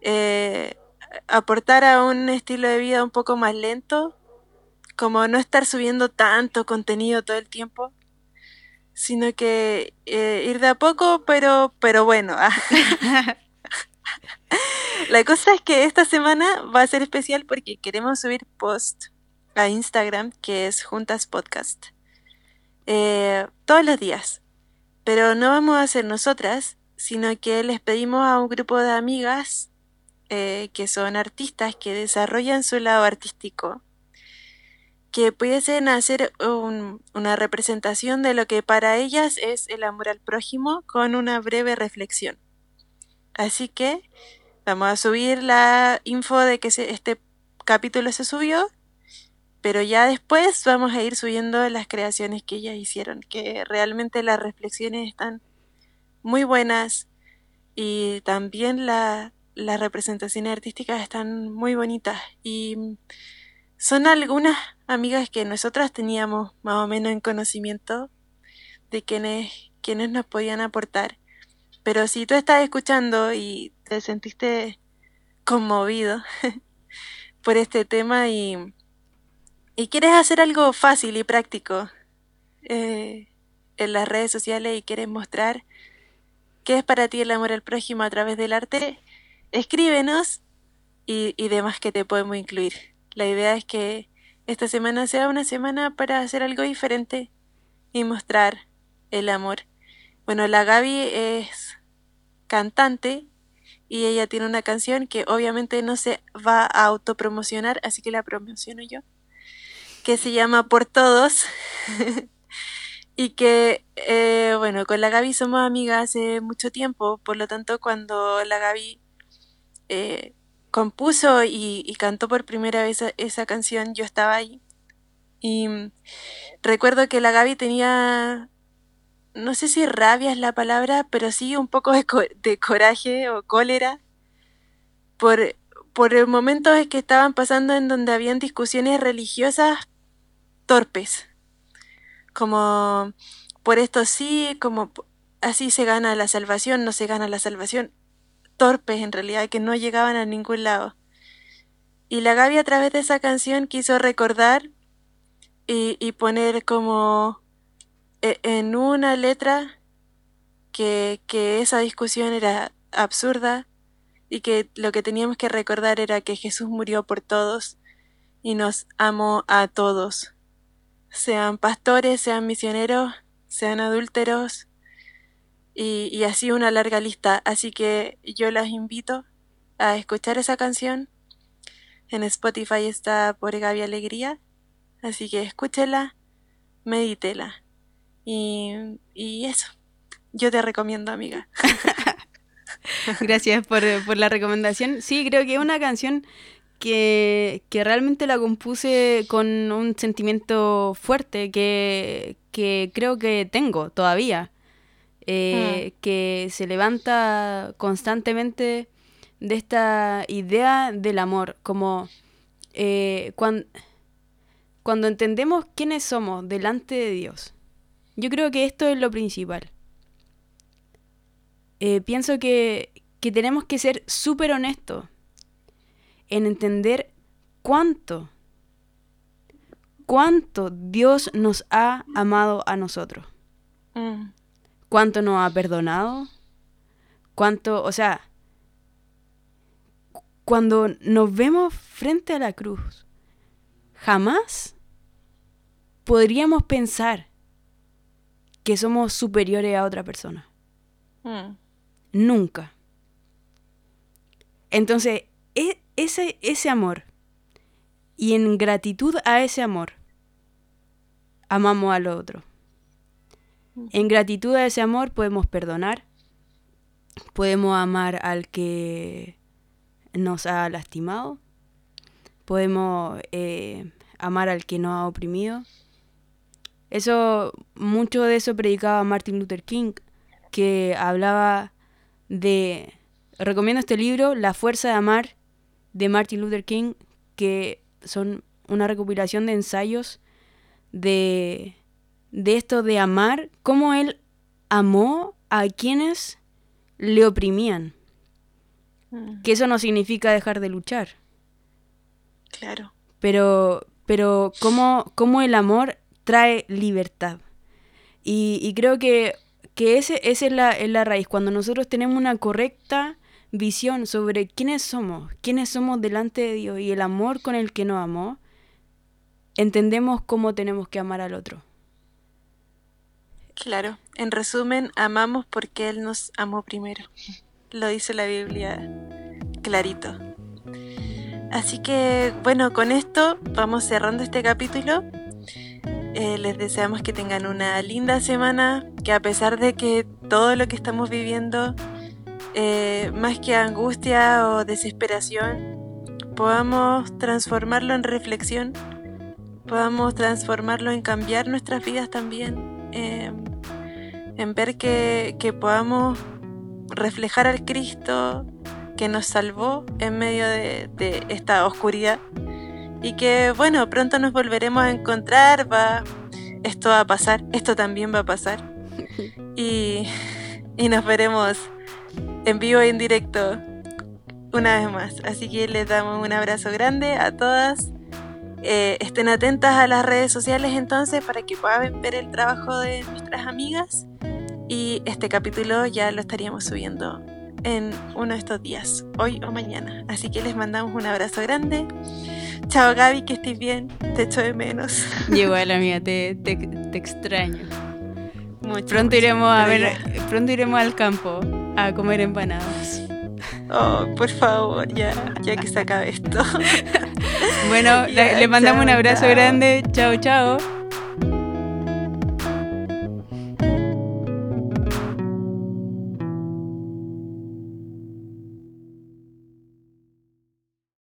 eh, aportar a un estilo de vida un poco más lento, como no estar subiendo tanto contenido todo el tiempo sino que eh, ir de a poco, pero, pero bueno. La cosa es que esta semana va a ser especial porque queremos subir post a Instagram que es Juntas Podcast eh, todos los días. Pero no vamos a ser nosotras, sino que les pedimos a un grupo de amigas eh, que son artistas que desarrollan su lado artístico, que pudiesen hacer una representación de lo que para ellas es el amor al prójimo con una breve reflexión. Así que vamos a subir la info de que este capítulo se subió, pero ya después vamos a ir subiendo las creaciones que ellas hicieron, que realmente las reflexiones están muy buenas y también la, las representaciones artísticas están muy bonitas y son algunas amigas que nosotras teníamos más o menos en conocimiento de quienes, quienes nos podían aportar. Pero si tú estás escuchando y te sentiste conmovido por este tema y, y, quieres hacer algo fácil y práctico eh, en las redes sociales y quieres mostrar qué es para ti el amor al prójimo a través del arte, escríbenos y, y demás que te podemos incluir. La idea es que esta semana sea una semana para hacer algo diferente y mostrar el amor. Bueno, la Gaby es cantante y ella tiene una canción que obviamente no se va a autopromocionar, así que la promociono yo, que se llama Por Todos. y que, eh, bueno, con la Gaby somos amigas hace mucho tiempo, por lo tanto cuando la Gaby eh, compuso y, cantó por primera vez esa canción, yo estaba ahí. Y recuerdo que la Gaby tenía, no sé si rabia es la palabra, pero sí un poco de, coraje o cólera por, por momentos que estaban pasando en donde habían discusiones religiosas torpes. Como por esto sí, como así se gana la salvación, no se gana la salvación torpes en realidad, que no llegaban a ningún lado. Y la Gaby a través de esa canción quiso recordar y, poner como e, en una letra que, que esa discusión era absurda y que lo que teníamos que recordar era que Jesús murió por todos y nos amó a todos, sean pastores, sean misioneros, sean adúlteros, y, así una larga lista. Así que yo las invito a escuchar esa canción. En Spotify está por Gaby Alegría. Así que escúchela, medítela. Y, y eso. Yo te recomiendo, amiga. Gracias por, por, la recomendación. Sí, creo que es una canción que, que, realmente la compuse con un sentimiento fuerte que, que creo que tengo todavía. Eh, mm. que se levanta constantemente de esta idea del amor, como eh, cuando, cuando entendemos quiénes somos delante de Dios. Yo creo que esto es lo principal. Eh, pienso que, que tenemos que ser súper honestos en entender cuánto, cuánto Dios nos ha amado a nosotros. Mm cuánto nos ha perdonado, cuánto, o sea, cuando nos vemos frente a la cruz, jamás podríamos pensar que somos superiores a otra persona. Hmm. Nunca. Entonces, e, ese, ese amor, y en gratitud a ese amor, amamos al otro. En gratitud a ese amor podemos perdonar, podemos amar al que nos ha lastimado, podemos eh, amar al que nos ha oprimido. Eso, mucho de eso predicaba Martin Luther King, que hablaba de, recomiendo este libro, La fuerza de amar, de Martin Luther King, que son una recopilación de ensayos de de esto de amar, cómo él amó a quienes le oprimían. Mm. Que eso no significa dejar de luchar. Claro. Pero, pero cómo, cómo el amor trae libertad. Y, creo que, que ese, esa es la, es la raíz. Cuando nosotros tenemos una correcta visión sobre quiénes somos, quiénes somos delante de Dios y el amor con el que nos amó, entendemos cómo tenemos que amar al otro. Claro, en resumen, amamos porque Él nos amó primero. Lo dice la Biblia clarito. Así que bueno, con esto vamos cerrando este capítulo. Eh, les deseamos que tengan una linda semana, que a pesar de que todo lo que estamos viviendo, eh, más que angustia o desesperación, podamos transformarlo en reflexión, podamos transformarlo en cambiar nuestras vidas también, eh, en ver que, que podamos reflejar al Cristo que nos salvó en medio de, de, esta oscuridad y que bueno, pronto nos volveremos a encontrar, va, esto va a pasar, esto también va a pasar y, y nos veremos en vivo y en directo una vez más. Así que les damos un abrazo grande a todas. Eh, estén atentas a las redes sociales entonces para que puedan ver el trabajo de nuestras amigas. Y este capítulo ya lo estaríamos subiendo en uno de estos días, hoy o mañana. Así que les mandamos un abrazo grande. Chao Gaby, que estés bien. Te echo de menos. Igual, amiga, te, te, te extraño. Mucho, pronto iremos a ver, ya. pronto iremos al campo a comer empanadas. Oh, por favor, ya, ya que se acabe esto. bueno, ya, le, le mandamos chao, un abrazo chao. grande. Chao, chao.